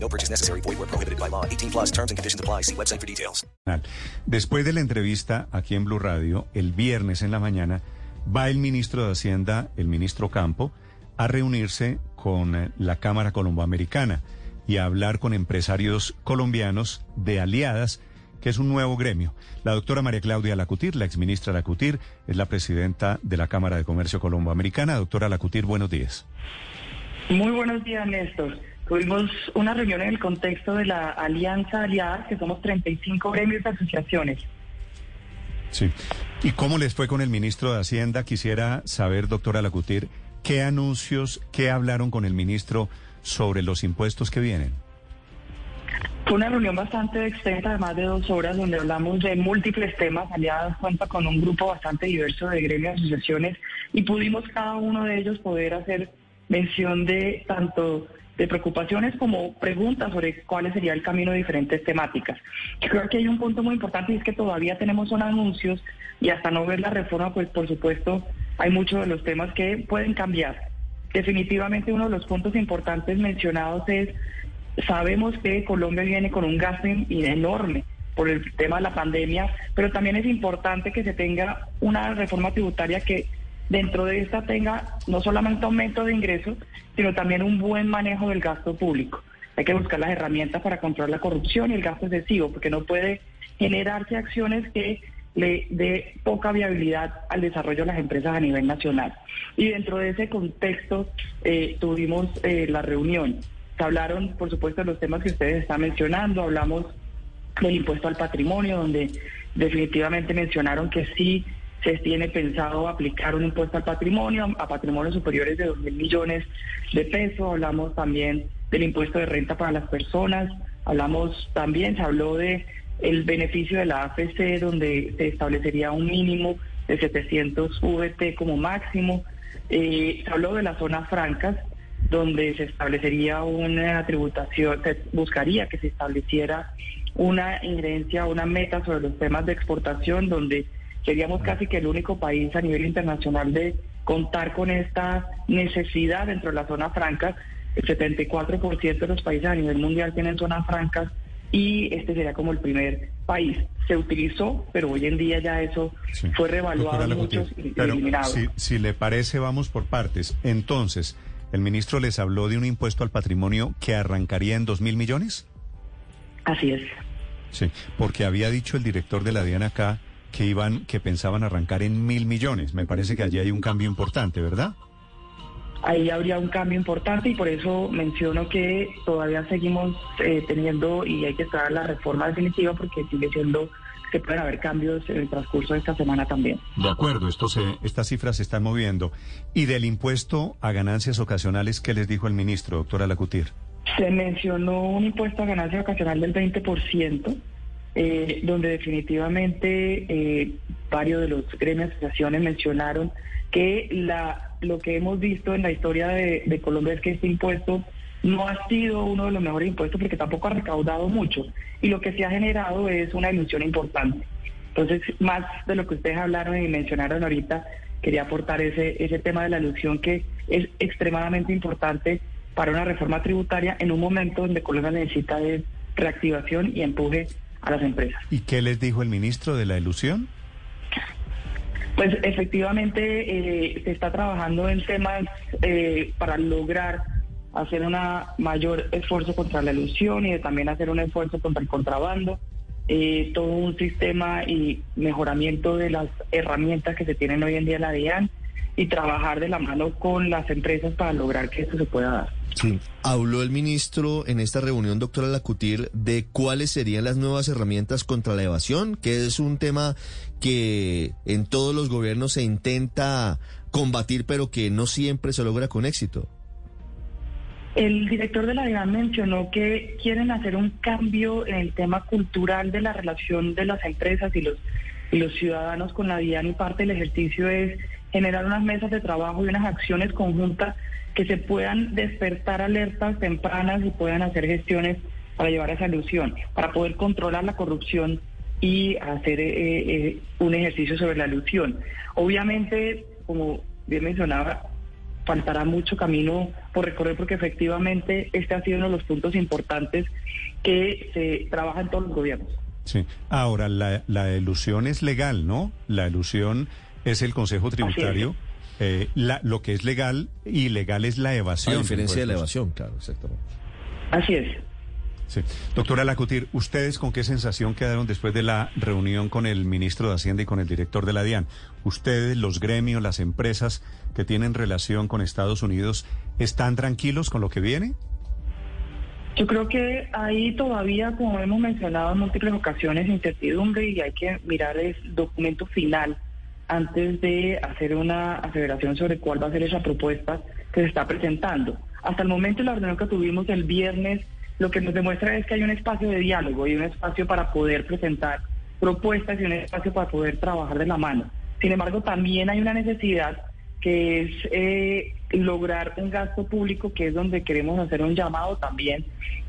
No purchase necessary. Void where prohibited by law. 18 plus terms and conditions apply. See website for details. Después de la entrevista aquí en Blue Radio, el viernes en la mañana, va el ministro de Hacienda, el ministro Campo, a reunirse con eh, la Cámara Colomboamericana y a hablar con empresarios colombianos de aliadas, que es un nuevo gremio. La doctora María Claudia Lacutir, la exministra Lacutir, es la presidenta de la Cámara de Comercio Colomboamericana. Doctora Lacutir, buenos días. Muy buenos días, Néstor. Tuvimos una reunión en el contexto de la Alianza Aliadas, que somos 35 gremios de asociaciones. Sí. ¿Y cómo les fue con el ministro de Hacienda? Quisiera saber, doctora Lacutir, qué anuncios, qué hablaron con el ministro sobre los impuestos que vienen. Fue una reunión bastante extensa, de más de dos horas, donde hablamos de múltiples temas. Aliadas cuenta con un grupo bastante diverso de gremios y asociaciones y pudimos cada uno de ellos poder hacer mención de tanto de preocupaciones como preguntas sobre cuál sería el camino de diferentes temáticas. Creo que hay un punto muy importante y es que todavía tenemos son anuncios y hasta no ver la reforma, pues por supuesto hay muchos de los temas que pueden cambiar. Definitivamente uno de los puntos importantes mencionados es, sabemos que Colombia viene con un gasto enorme por el tema de la pandemia, pero también es importante que se tenga una reforma tributaria que dentro de esta tenga no solamente aumento de ingresos, sino también un buen manejo del gasto público. Hay que buscar las herramientas para controlar la corrupción y el gasto excesivo, porque no puede generarse acciones que le dé poca viabilidad al desarrollo de las empresas a nivel nacional. Y dentro de ese contexto eh, tuvimos eh, la reunión. Se hablaron, por supuesto, de los temas que ustedes están mencionando, hablamos del impuesto al patrimonio, donde definitivamente mencionaron que sí se tiene pensado aplicar un impuesto al patrimonio, a patrimonios superiores de 2 mil millones de pesos. Hablamos también del impuesto de renta para las personas. Hablamos también, se habló de el beneficio de la AFC, donde se establecería un mínimo de 700 VT como máximo. Eh, se habló de las zonas francas, donde se establecería una tributación, se buscaría que se estableciera una injerencia, una meta sobre los temas de exportación, donde seríamos casi que el único país a nivel internacional de contar con esta necesidad dentro de la zona franca. El 74% de los países a nivel mundial tienen zonas francas y este sería como el primer país. Se utilizó, pero hoy en día ya eso fue revaluado muchos y eliminado. Si, si le parece, vamos por partes. Entonces, ¿el ministro les habló de un impuesto al patrimonio que arrancaría en dos mil millones? Así es. Sí, porque había dicho el director de la DIAN acá que iban, que pensaban arrancar en mil millones. Me parece que allí hay un cambio importante, ¿verdad? ahí habría un cambio importante y por eso menciono que todavía seguimos eh, teniendo y hay que esperar la reforma definitiva porque sigue siendo que pueden haber cambios en el transcurso de esta semana también. De acuerdo, esto se, estas cifras se están moviendo. ¿Y del impuesto a ganancias ocasionales qué les dijo el ministro, doctora Lacutir? Se mencionó un impuesto a ganancias ocasional del 20%, eh, donde definitivamente eh, varios de los gremios de asociaciones mencionaron que la lo que hemos visto en la historia de, Colombia es que este impuesto no ha sido uno de los mejores impuestos porque tampoco ha recaudado mucho y lo que se ha generado es una ilusión importante. Entonces, más de lo que ustedes hablaron y mencionaron ahorita, quería aportar ese, ese tema de la ilusión que es extremadamente importante para una reforma tributaria en un momento donde Colombia necesita de reactivación y empuje a las empresas. ¿Y qué les dijo el ministro de la ilusión? Pues efectivamente eh, se está trabajando en temas eh, para lograr hacer un mayor esfuerzo contra la ilusión y también hacer un esfuerzo contra el contrabando, eh, todo un sistema y mejoramiento de las herramientas que se tienen hoy en día en la DIAN y trabajar de la mano con las empresas para lograr que esto se pueda dar. Sí. Habló el ministro en esta reunión, doctora Lacutir, de cuáles serían las nuevas herramientas contra la evasión, que es un tema que en todos los gobiernos se intenta combatir, pero que no siempre se logra con éxito. El director de la DIAN mencionó que quieren hacer un cambio en el tema cultural de la relación de las empresas y los, y los ciudadanos con la DIAN y parte del ejercicio es generar unas mesas de trabajo y unas acciones conjuntas que se puedan despertar alertas tempranas y puedan hacer gestiones para llevar a esa ilusión, para poder controlar la corrupción y hacer eh, eh, un ejercicio sobre la ilusión. Obviamente, como bien mencionaba, faltará mucho camino por recorrer porque efectivamente este ha sido uno de los puntos importantes que se trabaja en todos los gobiernos. Sí. Ahora, la, la ilusión es legal, ¿no? La ilusión es el Consejo Tributario. Eh, la, lo que es legal, ilegal es la evasión. A diferencia de la evasión, claro, exactamente. Así es. Sí. Doctora Lacutir, ¿ustedes con qué sensación quedaron después de la reunión con el ministro de Hacienda y con el director de la DIAN? ¿Ustedes, los gremios, las empresas que tienen relación con Estados Unidos, están tranquilos con lo que viene? Yo creo que ahí todavía, como hemos mencionado en múltiples ocasiones, incertidumbre y hay que mirar el documento final antes de hacer una aseveración sobre cuál va a ser esa propuesta que se está presentando. Hasta el momento, la reunión que tuvimos el viernes, lo que nos demuestra es que hay un espacio de diálogo y un espacio para poder presentar propuestas y un espacio para poder trabajar de la mano. Sin embargo, también hay una necesidad que es eh, lograr un gasto público, que es donde queremos hacer un llamado también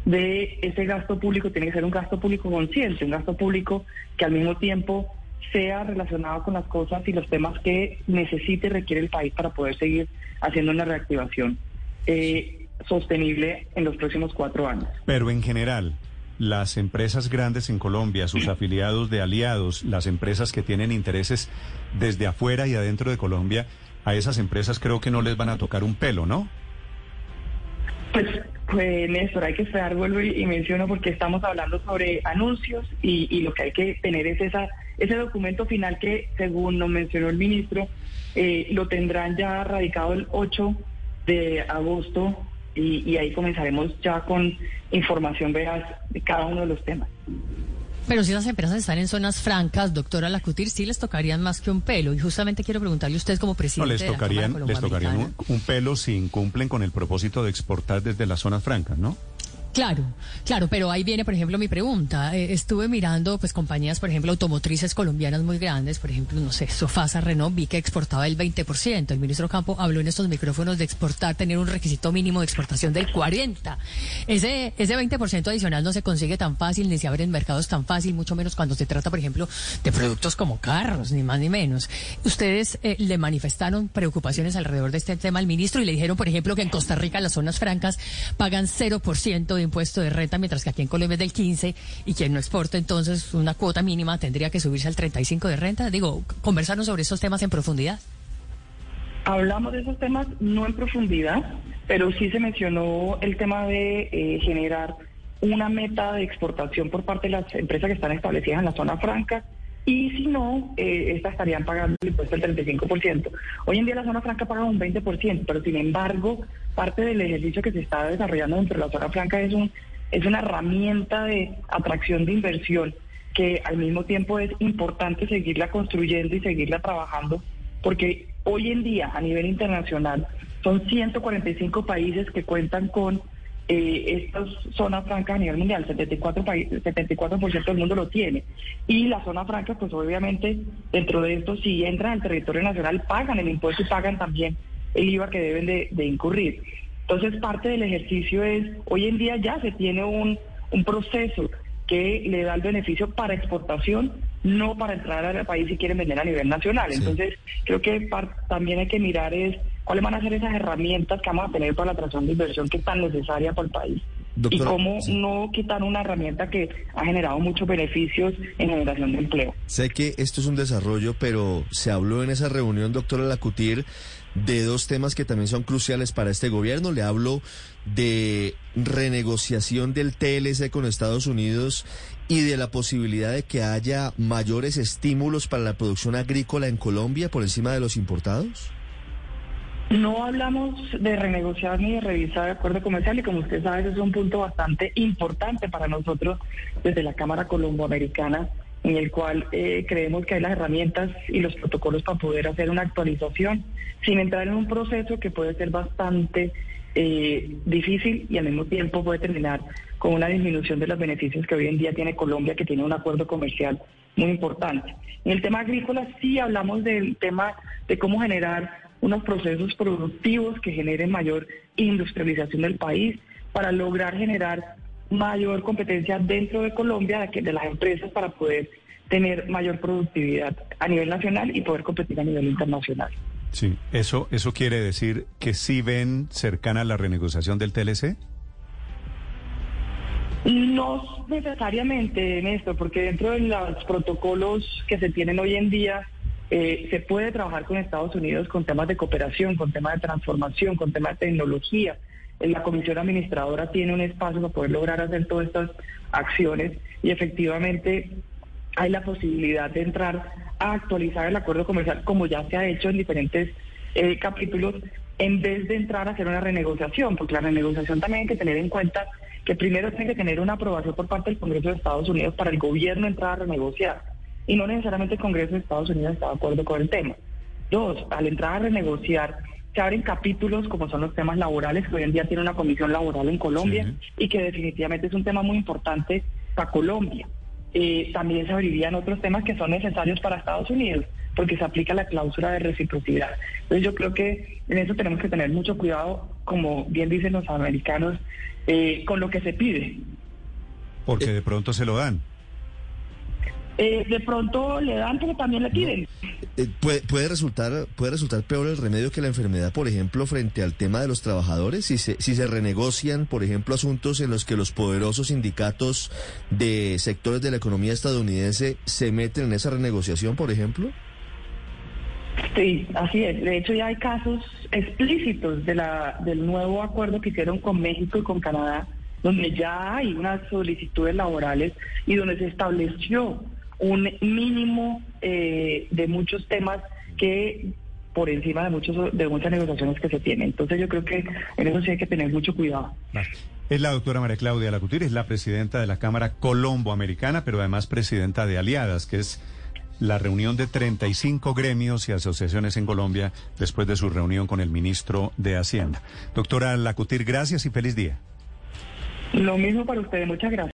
de ese gasto público, tiene que ser un gasto público consciente, un gasto público que al mismo tiempo sea relacionado con las cosas y los temas que necesite y requiere el país para poder seguir haciendo una reactivación eh, sostenible en los próximos cuatro años. Pero en general, las empresas grandes en Colombia, sus afiliados de aliados, las empresas que tienen intereses desde afuera y adentro de Colombia, a esas empresas creo que no les van a tocar un pelo, ¿no? Pues, pues Néstor, hay que esperar, vuelvo y, menciono, porque estamos hablando sobre anuncios y, y lo que hay que tener es esa, ese documento final que, según nos mencionó el ministro, eh, lo tendrán ya radicado el 8 de agosto y, y ahí comenzaremos ya con información veraz de cada uno de los temas. Pero si las empresas están en zonas francas, doctora Lacutir, sí les tocarían más que un pelo. Y justamente quiero preguntarle a usted como No, presidente les de la tocarían, les tocarían un pelo si incumplen con el propósito de exportar desde las zonas francas, ¿no? Claro, claro, pero ahí viene, por ejemplo, mi pregunta. Eh, estuve mirando, pues, compañías, por ejemplo, automotrices colombianas muy grandes, por ejemplo, no sé, Sofasa, Renault, vi que exportaba el 20%. El ministro Campo habló en estos micrófonos de exportar, tener un requisito mínimo de exportación del 40%. Ese, ese 20% adicional no se consigue tan fácil, ni se abren mercados tan fácil, mucho menos cuando se trata, por ejemplo, de productos como carros, ni más ni menos. Ustedes eh, le manifestaron preocupaciones alrededor de este tema al ministro y le dijeron, por ejemplo, que en Costa Rica las zonas francas pagan 0% de impuesto de renta, mientras que aquí en Colombia es del 15 y quien no exporta entonces una cuota mínima tendría que subirse al 35 de renta. Digo, conversarnos sobre estos temas en profundidad. Hablamos de esos temas no en profundidad, pero sí se mencionó el tema de eh, generar una meta de exportación por parte de las empresas que están establecidas en la zona franca y si no, eh, estas estarían pagando el impuesto del 35%. Hoy en día la zona franca paga un 20%, pero sin embargo, parte del ejercicio que se está desarrollando dentro de la zona franca es, un, es una herramienta de atracción de inversión que al mismo tiempo es importante seguirla construyendo y seguirla trabajando porque hoy en día a nivel internacional son 145 países que cuentan con eh, estas zonas francas a nivel mundial, 74 países, 74% del mundo lo tiene. Y las zonas francas, pues obviamente dentro de esto, si entran al territorio nacional, pagan el impuesto y pagan también el IVA que deben de, de incurrir. Entonces parte del ejercicio es, hoy en día ya se tiene un, un proceso que le da el beneficio para exportación, no para entrar al país si quieren vender a nivel nacional. Entonces, creo que también hay que mirar es cuáles van a ser esas herramientas que vamos a tener para la atracción de inversión que es tan necesaria para el país. y cómo sí. no quitar una herramienta que ha generado muchos beneficios en generación de empleo. Sé que esto es un desarrollo, pero se habló en esa reunión, doctora Lacutir, de dos temas que también son cruciales para este gobierno. Le hablo de renegociación del TLC con Estados Unidos y de la posibilidad de que haya mayores estímulos para la producción agrícola en Colombia por encima de los importados. No hablamos de renegociar ni de revisar el acuerdo comercial y como usted sabe, ese es un punto bastante importante para nosotros desde la Cámara Colomboamericana, en el cual eh, creemos que hay las herramientas y los protocolos para poder hacer una actualización sin entrar en un proceso que puede ser bastante eh, difícil y al mismo tiempo puede terminar con una disminución de los beneficios que hoy en día tiene Colombia, que tiene un acuerdo comercial muy importante. En el tema agrícola sí hablamos del tema de cómo generar unos procesos productivos que generen mayor industrialización del país para lograr generar mayor competencia dentro de Colombia de, las empresas para poder tener mayor productividad a nivel nacional y poder competir a nivel internacional. Sí, eso, eso quiere decir que sí ven cercana la renegociación del TLC. No necesariamente, Néstor, porque dentro de los protocolos que se tienen hoy en día eh, se puede trabajar con Estados Unidos con temas de cooperación, con temas de transformación, con temas de tecnología. La comisión administradora tiene un espacio para poder lograr hacer todas estas acciones y efectivamente hay la posibilidad de entrar a actualizar el acuerdo comercial como ya se ha hecho en diferentes eh, capítulos en vez de entrar a hacer una renegociación, porque la renegociación también hay que tener en cuenta que primero tiene que tener una aprobación por parte del Congreso de Estados Unidos para el gobierno entrar a renegociar y no necesariamente el Congreso de Estados Unidos está de acuerdo con el tema. Dos, al entrar a renegociar se abren capítulos como son los temas laborales, que hoy en día tiene una comisión laboral en Colombia y que definitivamente es un tema muy importante para Colombia. Eh, también se abrirían otros temas que son necesarios para Estados Unidos, porque se aplica la cláusula de reciprocidad. Entonces yo creo que en eso tenemos que tener mucho cuidado, como bien dicen los americanos, eh, con lo que se pide. Porque de pronto se lo dan. Eh, de pronto le dan, pero también le piden. Eh, puede, puede, resultar, puede resultar peor el remedio que la enfermedad, por ejemplo, frente al tema de los trabajadores, si se, si se renegocian, por ejemplo, asuntos en los que los poderosos sindicatos de sectores de la economía estadounidense se meten en esa renegociación, por ejemplo. Sí, así es. De hecho, ya hay casos explícitos de la, del nuevo acuerdo que hicieron con México y con Canadá, donde ya hay unas solicitudes laborales y donde se estableció un mínimo eh, de muchos temas que por encima de muchos de muchas negociaciones que se tienen. Entonces yo creo que en eso sí hay que tener mucho cuidado. Es la doctora María Claudia Lacutir, es la presidenta de la Cámara Colombo-Americana, pero además presidenta de Aliadas, que es la reunión de 35 gremios y asociaciones en Colombia después de su reunión con el ministro de Hacienda. Doctora Lacutir, gracias y feliz día. Lo mismo para ustedes, muchas gracias.